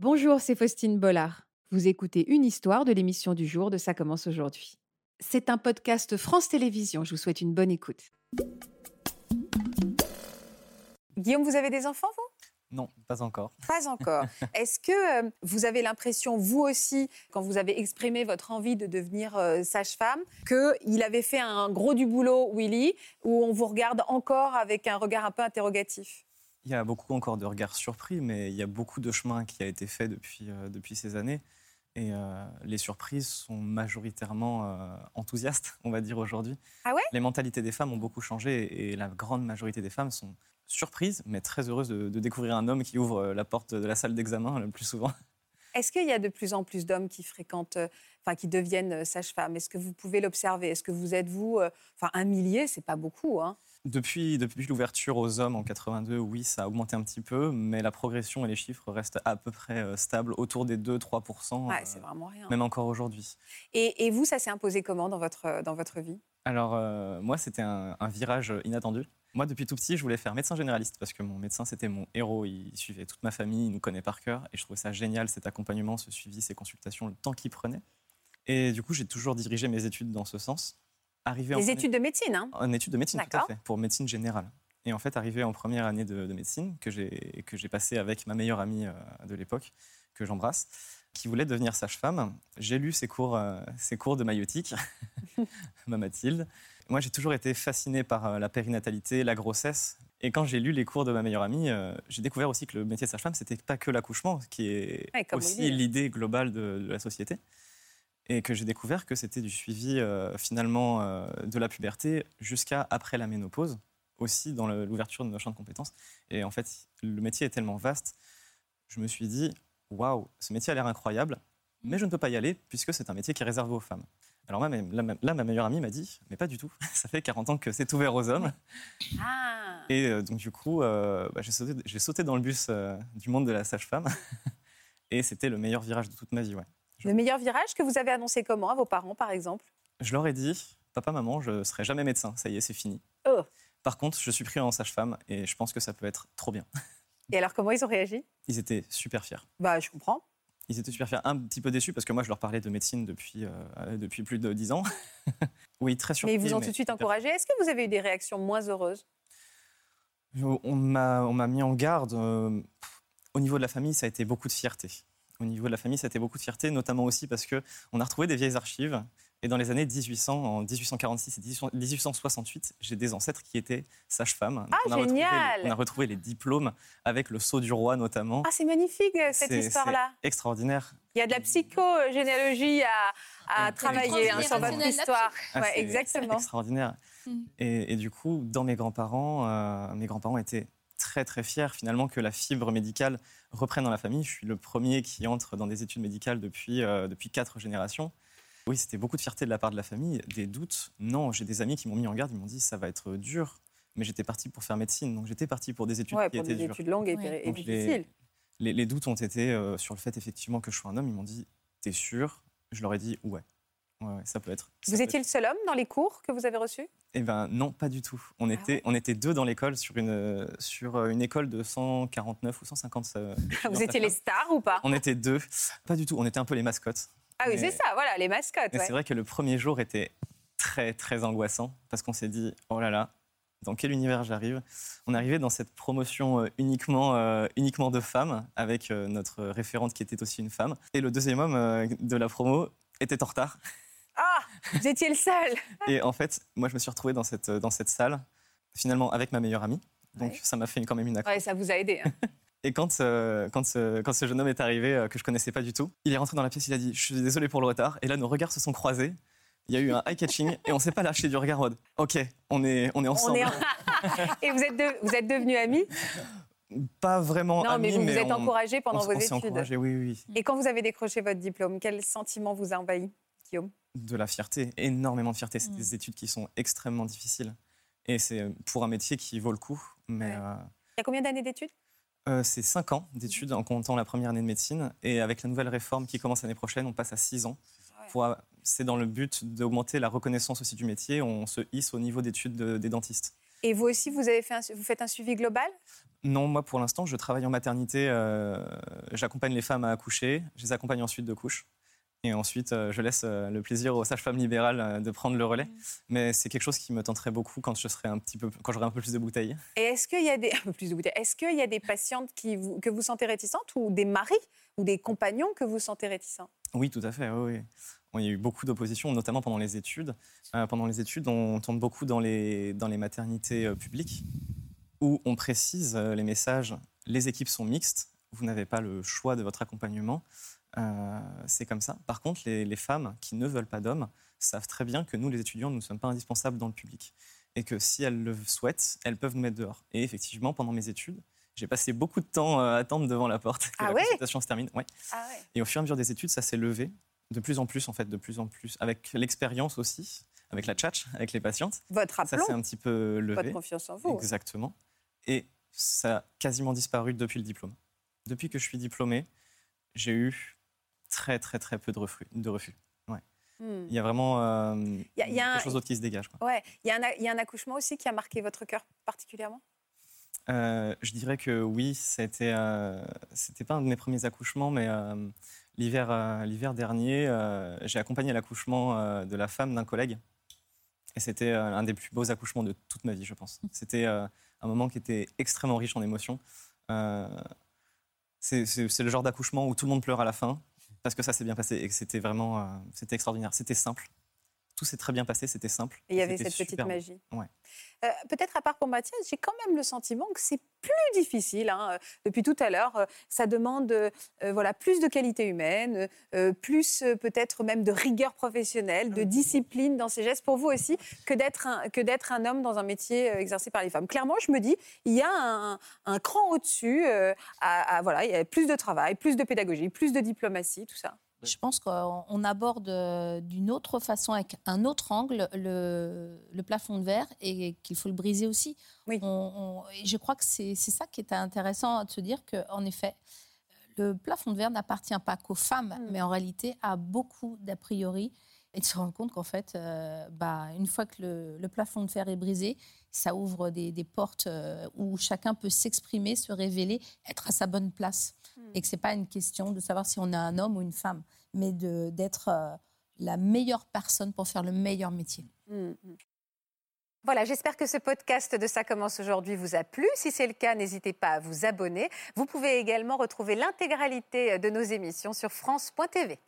Bonjour, c'est Faustine Bollard. Vous écoutez une histoire de l'émission du jour de Ça commence aujourd'hui. C'est un podcast France Télévisions. Je vous souhaite une bonne écoute. Guillaume, vous avez des enfants, vous? Non, pas encore. Pas encore. Est-ce que euh, vous avez l'impression, vous aussi, quand vous avez exprimé votre envie de devenir euh, sage-femme, qu'il avait fait un gros du boulot, Willy, où on vous regarde encore avec un regard un peu interrogatif? Il y a beaucoup encore de regards surpris, mais il y a beaucoup de chemin qui a été fait depuis, euh, depuis ces années. Et euh, les surprises sont majoritairement euh, enthousiastes, on va dire aujourd'hui. Ah ouais? Les mentalités des femmes ont beaucoup changé et la grande majorité des femmes sont surprises, mais très heureuses de, de découvrir un homme qui ouvre la porte de la salle d'examen le plus souvent. Est-ce qu'il y a de plus en plus d'hommes qui fréquentent, euh, enfin qui deviennent euh, sages-femmes? Est-ce que vous pouvez l'observer? Est-ce que vous êtes vous, euh, enfin un millier, c'est pas beaucoup, hein? Depuis, depuis l'ouverture aux hommes en 82, oui, ça a augmenté un petit peu, mais la progression et les chiffres restent à peu près stables, autour des 2-3%, Ouais, euh, c'est vraiment rien. même encore aujourd'hui. Et, et vous, ça s'est imposé comment dans votre dans votre vie? Alors, euh, moi, c'était un, un virage inattendu. Moi, depuis tout petit, je voulais faire médecin généraliste parce que mon médecin, c'était mon héros. Il suivait toute ma famille, il nous connaît par cœur. Et je trouvais ça génial, cet accompagnement, ce suivi, ces consultations, le temps qu'il prenait. Et du coup, j'ai toujours dirigé mes études dans ce sens. Arrivé en Les études de médecine, hein En études de médecine, tout à fait, pour médecine générale. Et en fait, arrivé en première année de, de médecine, que j'ai que j'ai passé avec ma meilleure amie euh, de l'époque, que j'embrasse, qui voulait devenir sage-femme, j'ai lu ses cours, euh, ses cours de maïotique, ma Mathilde. Moi, j'ai toujours été fasciné par euh, la périnatalité, la grossesse. Et quand j'ai lu les cours de ma meilleure amie, euh, j'ai découvert aussi que le métier de sage-femme, c'était pas que l'accouchement, qui est Ouais, aussi l'idée globale de, de la société. Et que j'ai découvert que c'était du suivi euh, finalement euh, de la puberté jusqu'à après la ménopause, aussi dans l'ouverture de nos champs de compétences. Et en fait, le métier est tellement vaste, je me suis dit, waouh, ce métier a l'air incroyable, mais je ne peux pas y aller puisque c'est un métier qui est réservé aux femmes. Alors là, là, ma meilleure amie m'a dit, mais pas du tout, ça fait 40 ans que c'est ouvert aux hommes. Ah Et euh, donc du coup, euh, bah, j'ai sauté, j'ai sauté dans le bus euh, du monde de la sage-femme. Et c'était le meilleur virage de toute ma vie, ouais. Le meilleur virage que vous avez annoncé comment à vos parents, par exemple? Je leur ai dit, papa, maman, je serai jamais médecin, ça y est, c'est fini. Oh. Par contre, je suis pris en sage-femme et je pense que ça peut être trop bien. Et alors, comment ils ont réagi? Ils étaient super fiers. Bah, je comprends. Ils étaient super fiers, un petit peu déçus parce que moi, je leur parlais de médecine depuis, euh, depuis plus de 10 ans. oui, très surpris. Mais ils vous ont tout de suite encouragé. Est-ce que vous avez eu des réactions moins heureuses? On m'a mis en garde. euh, au niveau de la famille, ça a été beaucoup de fierté. Au niveau de la famille, ça a été beaucoup de fierté, notamment aussi parce que on a retrouvé des vieilles archives. Et dans les années 1800, en 1846 et 1800 1868, j'ai des ancêtres qui étaient sages-femmes. Ah, on a retrouvé les- génial On a retrouvé les diplômes avec le sceau du roi notamment. Ah, c'est magnifique, euh, cette histoire-là. extraordinaire. Il y a de la psychogénéalogie à, à Et- travailler hein, sur votre histoire. Ah, Ouais, exactement. C'est extraordinaire. Mm. Et, et du coup, dans mes grands-parents, euh, mes grands-parents étaient très très fiers finalement que la fibre médicale reprenne dans la famille. Je suis le premier qui entre dans des études médicales depuis, euh, depuis quatre générations. Oui, c'était beaucoup de fierté de la part de la famille. Des doutes Non, j'ai des amis qui m'ont mis en garde, ils m'ont dit ça va être dur. Mais j'étais parti pour faire médecine, donc j'étais parti pour des études Ouais, qui pour étaient des dures. études longues et, Ouais. et Donc, les- difficiles. Les, les doutes ont été euh, sur le fait effectivement que je sois un homme. Ils m'ont dit t'es sûr? Je leur ai dit ouais. Ouais, ouais, ça peut être. ça Vous peut étiez le seul homme dans les cours que vous avez reçus? Eh ben non, pas du tout. On Ah était, ouais on était deux dans l'école sur une, sur euh, une école de 149 ou 150. euh, Vous étiez les stars ou pas? On était deux. Pas du tout. On était un peu les mascottes. Ah oui, c'est ça, voilà, les mascottes. Mais ouais. c'est vrai que le premier jour était très, très angoissant parce qu'on s'est dit oh là là, dans quel univers j'arrive? On arrivait dans cette promotion euh, uniquement, euh, uniquement de femmes avec euh, notre référente qui était aussi une femme. Et le deuxième homme euh, de la promo était en retard. Ah, vous étiez le seul. Et en fait, moi, je me suis retrouvé dans cette, dans cette salle, finalement, avec ma meilleure amie. Donc, Ouais. ça m'a fait quand même une accro. Ouais, ça vous a aidé. hein. Et quand, euh, quand, ce, quand ce jeune homme est arrivé, euh, que je connaissais pas du tout, il est rentré dans la pièce, il a dit Je suis désolé pour le retard. Et là, nos regards se sont croisés. Il y a eu un eye-catching et on s'est pas lâché du regard Ok, on est, on est On ensemble. est en- Et vous êtes, de- vous êtes devenus amis? Pas vraiment Non, mais amis, vous vous êtes on, encouragés pendant on, vos on études. encouragés, oui, oui. Et quand vous avez décroché votre diplôme, quel sentiment vous a envahi, Guillaume? De la fierté, énormément de fierté. C'est Mm. des études qui sont extrêmement difficiles. Et c'est pour un métier qui vaut le coup. Mais Ouais. euh, Il y a combien d'années d'études? Euh, c'est 5 ans d'études en comptant la première année de médecine. Et avec la nouvelle réforme qui commence l'année prochaine, on passe à 6 ans. Pour- C'est dans le but d'augmenter la reconnaissance aussi du métier. On se hisse au niveau d'études de- des dentistes. Et vous aussi, vous, avez fait un- vous faites un suivi global? Non, moi pour l'instant, je travaille en maternité. euh, J'accompagne les femmes à accoucher. Je les accompagne ensuite de couche. Et ensuite, euh, je laisse euh, le plaisir aux sages-femmes libérales euh, de prendre le relais. Mais c'est quelque chose qui me tenterait beaucoup quand je serai un petit peu, quand j'aurai un peu plus de bouteilles. Et est-ce qu'il y a des un peu plus de bouteilles Est-ce qu'il y a des patientes qui vous, que vous sentez réticentes ou des maris ou des compagnons que vous sentez réticents? Oui, tout à fait. Oui, oui. Il y a eu beaucoup d'opposition, notamment pendant les études. Euh, pendant les études, on tombe beaucoup dans les, dans les maternités euh, publiques où on précise euh, les messages. Les équipes sont mixtes. Vous n'avez pas le choix de votre accompagnement. Euh, c'est comme ça. Par contre, les, les femmes qui ne veulent pas d'hommes savent très bien que nous, les étudiants, nous ne sommes pas indispensables dans le public. Et que si elles le souhaitent, elles peuvent nous mettre dehors. Et effectivement, pendant mes études, j'ai passé beaucoup de temps euh, à attendre devant la porte que Ah la ouais consultation se termine. Ouais. Ah ouais. Et au fur et à mesure des études, ça s'est levé de plus en plus, en fait, de plus en plus, avec l'expérience aussi, avec la tchatch, avec les patientes. Votre Ça aplomb, s'est un petit peu levé. votre confiance en vous. Exactement. Et ça a quasiment disparu depuis le diplôme. Depuis que je suis diplômé, j'ai eu très, très, très peu de refus. De refus. Hmm. Il y a vraiment euh, y a- il y a un- quelque chose d'autre qui se dégage. quoi. Ouais, il y, a un il y a un accouchement aussi qui a marqué votre cœur particulièrement? Euh, je dirais que oui, c'était euh, c'était pas un de mes premiers accouchements, mais euh, l'hiver euh, l'hiver dernier, j'ai accompagné l'accouchement de la femme d'un collègue, et c'était un des plus beaux accouchements de toute ma vie, je pense. C'était euh, un moment qui était extrêmement riche en émotions. C'est le genre d'accouchement où tout le monde pleure à la fin parce que ça s'est bien passé et que c'était vraiment euh, c'était extraordinaire. C'était simple. Tout s'est très bien passé, c'était simple. Et il y avait cette petite magie. Ouais. Euh, Peut-être à part pour Mathias, j'ai quand même le sentiment que c'est plus difficile. hein. Euh, Depuis tout à l'heure, euh, ça demande euh, voilà, plus de qualité humaine, euh, plus euh, peut-être même de rigueur professionnelle, de discipline dans ses gestes pour vous aussi, que d'être un, que d'être un homme dans un métier exercé par les femmes. Clairement, je me dis, il y a un, un cran au-dessus. euh, à- à- voilà, il y a plus de travail, plus de pédagogie, plus de diplomatie, tout ça. Je pense qu'on on aborde euh, d'une autre façon, avec un autre angle, le, le plafond de verre et qu'il faut le briser aussi. Oui. On- on- et je crois que c'est c'est ça qui est intéressant de se dire qu'en effet, le plafond de verre n'appartient pas qu'aux femmes, Mm. mais en réalité à beaucoup d'a priori. Et de se rendre compte qu'en fait, euh, bah, une fois que le, le plafond de verre est brisé, ça ouvre des, des portes euh, où chacun peut s'exprimer, se révéler, être à sa bonne place. Mm. Et que c'est pas une question de savoir si on a un homme ou une femme, mais d'être euh, la meilleure personne pour faire le meilleur métier. Mm, mm. Voilà, j'espère que ce podcast de Ça commence aujourd'hui vous a plu. Si c'est le cas, n'hésitez pas à vous abonner. Vous pouvez également retrouver l'intégralité de nos émissions sur France.tv.